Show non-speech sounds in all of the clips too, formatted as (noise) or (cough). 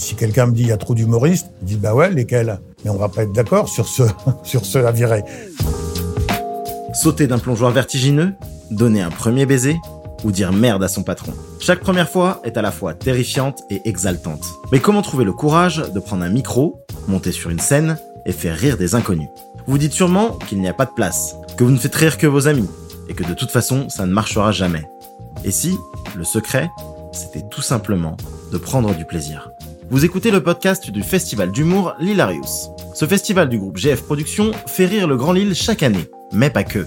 Si quelqu'un me dit il y a trop d'humoristes, je dis bah ouais, lesquels? Mais on va pas être d'accord sur ce, (laughs) sur ce à virer. Sauter d'un plongeoir vertigineux, donner un premier baiser ou dire merde à son patron. Chaque première fois est à la fois terrifiante et exaltante. Mais comment trouver le courage de prendre un micro, monter sur une scène et faire rire des inconnus? Vous dites sûrement qu'il n'y a pas de place, que vous ne faites rire que vos amis, et que de toute façon ça ne marchera jamais. Et si, le secret, c'était tout simplement de prendre du plaisir? Vous écoutez le podcast du festival d'humour L'Hilarius. Ce festival du groupe GF Productions fait rire le Grand Lille chaque année, mais pas que.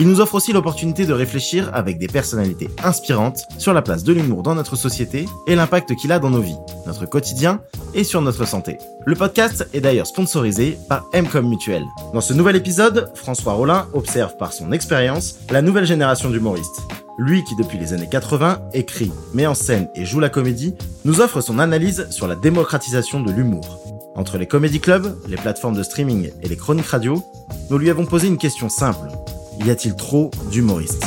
Il nous offre aussi l'opportunité de réfléchir avec des personnalités inspirantes sur la place de l'humour dans notre société et l'impact qu'il a dans nos vies, notre quotidien et sur notre santé. Le podcast est d'ailleurs sponsorisé par Mcom Mutuel. Dans ce nouvel épisode, François Rollin observe par son expérience la nouvelle génération d'humoristes. Lui qui depuis les années 80 écrit, met en scène et joue la comédie, nous offre son analyse sur la démocratisation de l'humour. Entre les comédie clubs, les plateformes de streaming et les chroniques radio, nous lui avons posé une question simple. Y a-t-il trop d'humoristes?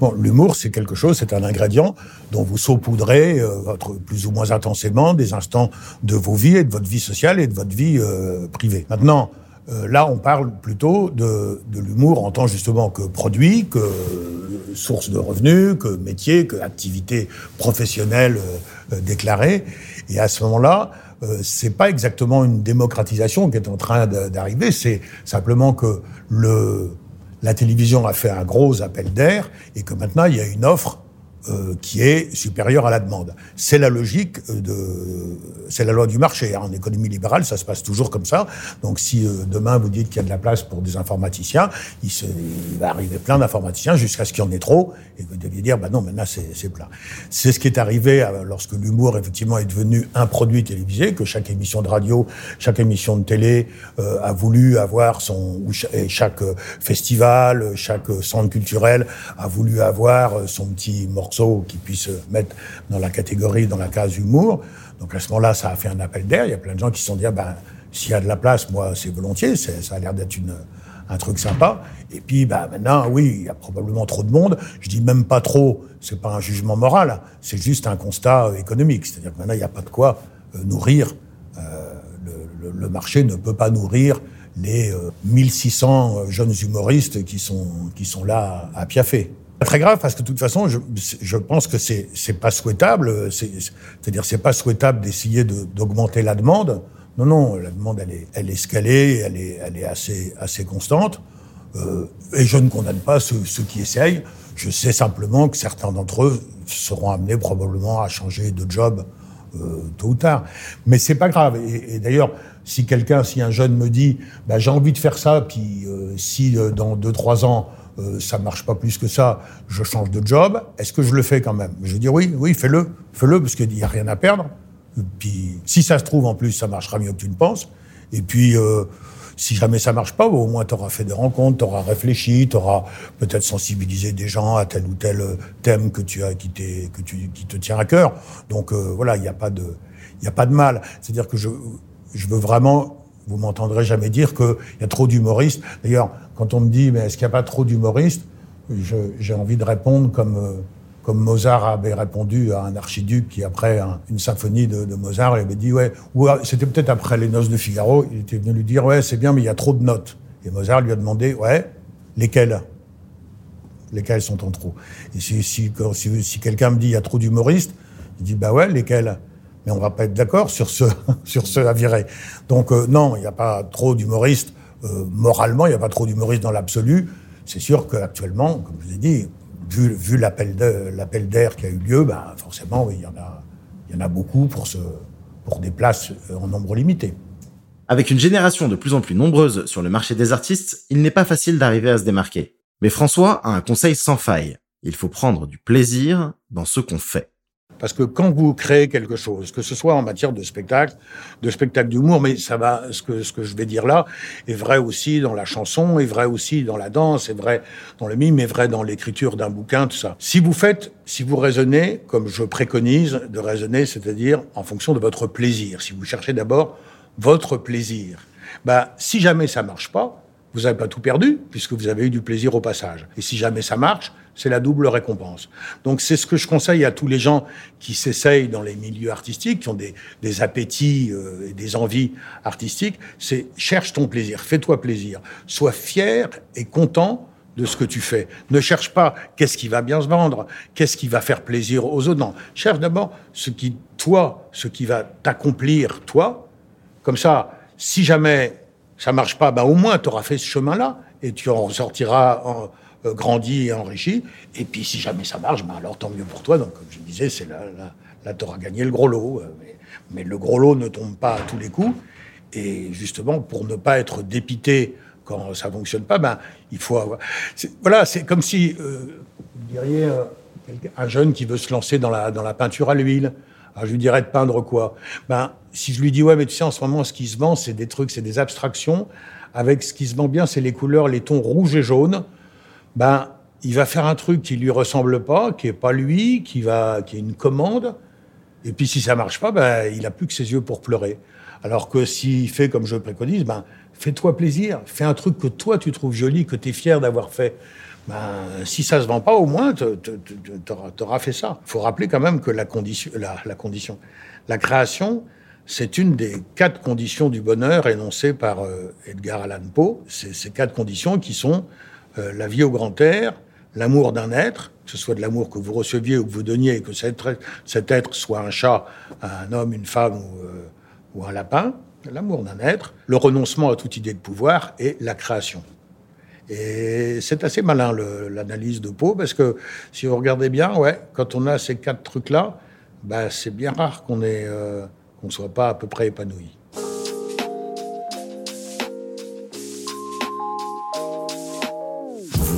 Bon, l'humour, c'est quelque chose, c'est un ingrédient dont vous saupoudrez euh, plus ou moins intensément des instants de vos vies et de votre vie sociale et de votre vie euh, privée. Maintenant, euh, là, on parle plutôt de, de l'humour en tant justement que produit, que source de revenus, que métier, que activité professionnelle euh, déclarée. Et à ce moment-là, euh, c'est pas exactement une démocratisation qui est en train d'arriver, c'est simplement que le, la télévision a fait un gros appel d'air et que maintenant il y a une offre euh, qui est supérieure à la demande. C'est la logique de, c'est la loi du marché. Hein. En économie libérale, ça se passe toujours comme ça. Donc, si euh, demain vous dites qu'il y a de la place pour des informaticiens, il, se, il va arriver plein d'informaticiens jusqu'à ce qu'il y en ait trop, et vous deviez dire, bah non, maintenant c'est plein. C'est ce qui est arrivé euh, lorsque l'humour effectivement est devenu un produit télévisé, que chaque émission de radio, chaque émission de télé euh, a voulu avoir son, et chaque festival, chaque centre culturel a voulu avoir son petit morceau qui puisse mettre dans la catégorie, dans la case humour. Donc à ce moment-là, ça a fait un appel d'air. Il y a plein de gens qui se sont dit, ah ben, s'il y a de la place, moi, c'est volontiers. Ça a l'air d'être un truc sympa. Et puis, bah, maintenant, oui, il y a probablement trop de monde. Je dis même pas trop, c'est pas un jugement moral, c'est juste un constat euh, économique. C'est-à-dire que maintenant, il n'y a pas de quoi euh, nourrir. Euh, le, le, marché ne peut pas nourrir les 1600 jeunes humoristes qui sont, qui sont là à piaffer très grave parce que de toute façon, je, pense que c'est c'est pas souhaitable. C'est-à-dire, c'est pas souhaitable d'essayer d'augmenter la demande. Non, non, la demande elle est elle est escalée, elle est elle est assez assez constante. Euh, et je ne condamne pas ceux, ceux qui essayent. Je sais simplement que certains d'entre eux seront amenés probablement à changer de job euh, tôt ou tard. Mais c'est pas grave. Et, d'ailleurs, si quelqu'un, si un jeune me dit, bah, j'ai envie de faire ça, puis euh, si dans deux trois ans euh, ça marche pas plus que ça, je change de job. Est-ce que je le fais quand même? Je dire oui, oui, fais-le, fais-le parce qu'il n'y a rien à perdre. Puis, si ça se trouve en plus, ça marchera mieux que tu ne penses. Et puis, euh, si jamais ça marche pas, au moins tu auras fait des rencontres, tu auras réfléchi, tu auras peut-être sensibilisé des gens à tel ou tel euh, thème que tu as, qui, que tu, qui te tient à cœur. Donc euh, voilà, il n'y a pas de, a pas de mal. C'est-à-dire que je, je veux vraiment vous m'entendrez jamais dire qu'il y a trop d'humoristes. D'ailleurs, quand on me dit, mais est-ce qu'il n'y a pas trop d'humoristes J'ai envie de répondre comme, euh, comme Mozart avait répondu à un archiduc qui, après une symphonie de, Mozart, il avait dit, ouais, ou c'était peut-être après les noces de Figaro, il était venu lui dire, ouais, c'est bien, mais il y a trop de notes. Et Mozart lui a demandé, ouais, lesquelles? Lesquelles sont en trop? Et si, si quelqu'un me dit, il y a trop d'humoristes, il dit, bah ouais, lesquelles? Mais on va pas être d'accord sur ce, (laughs) sur ce à virer. Donc euh, non, il n'y a pas trop d'humoristes. Euh, moralement, il n'y a pas trop d'humoristes dans l'absolu. C'est sûr qu'actuellement, comme je vous ai dit, vu, vu l'appel d'air qui a eu lieu, ben, forcément, oui, il y en a, y en a beaucoup pour, ce, pour des places euh, en nombre limité. Avec une génération de plus en plus nombreuse sur le marché des artistes, il n'est pas facile d'arriver à se démarquer. Mais François a un conseil sans faille. Il faut prendre du plaisir dans ce qu'on fait. Parce que quand vous créez quelque chose, que ce soit en matière de spectacle, de spectacle d'humour, mais ça va, ce que, ce que je vais dire là est vrai aussi dans la chanson, est vrai aussi dans la danse, est vrai dans le mime, est vrai dans l'écriture d'un bouquin, tout ça. Si vous faites, si vous raisonnez, comme je préconise de raisonner, c'est-à-dire en fonction de votre plaisir, si vous cherchez d'abord votre plaisir, bah, si jamais ça marche pas, vous n'avez pas tout perdu, puisque vous avez eu du plaisir au passage. Et si jamais ça marche, c'est la double récompense. Donc c'est ce que je conseille à tous les gens qui s'essayent dans les milieux artistiques, qui ont des, appétits euh, et des envies artistiques, c'est cherche ton plaisir, fais-toi plaisir, sois fier et content de ce que tu fais. Ne cherche pas qu'est-ce qui va bien se vendre, qu'est-ce qui va faire plaisir aux autres. Non, cherche d'abord ce qui, toi, ce qui va t'accomplir, toi. Comme ça, si jamais ça marche pas, bah au moins tu auras fait ce chemin-là et tu en ressortiras en, euh, grandi et enrichi. Et puis si jamais ça marche, bah alors tant mieux pour toi. Donc comme je disais, c'est là, là, là tu auras gagné le gros lot. Euh, mais, le gros lot ne tombe pas à tous les coups. Et justement, pour ne pas être dépité quand ça fonctionne pas, ben il faut avoir. Voilà, c'est comme si euh, vous diriez un jeune qui veut se lancer dans la dans la peinture à l'huile. Alors je lui dirais de peindre quoi? Ben si je lui dis ouais mais tu sais en ce moment ce qui se vend c'est des trucs c'est des abstractions avec ce qui se vend bien c'est les couleurs les tons rouges et jaunes. Ben il va faire un truc qui lui ressemble pas, qui est pas lui, qui est une commande. Et puis si ça marche pas, ben il a plus que ses yeux pour pleurer. Alors que s'il fait comme je préconise, ben fais-toi plaisir, fais un truc que toi tu trouves joli, que tu es fier d'avoir fait. Ben, si ça se vend pas, au moins, tu auras fait ça. Il faut rappeler quand même que la condition, la, la, condition, la création, c'est une des quatre conditions du bonheur énoncées par euh, Edgar Allan Poe. C'est ces quatre conditions qui sont euh, la vie au grand air, l'amour d'un être, que ce soit de l'amour que vous receviez ou que vous donniez, que cet être, soit un chat, un homme, une femme ou, euh, ou un lapin, l'amour d'un être, le renoncement à toute idée de pouvoir et la création. Et c'est assez malin l'analyse de Poe parce que si vous regardez bien, ouais, quand on a ces quatre trucs-là, bah, c'est bien rare qu'on euh, ne soit pas à peu près épanoui.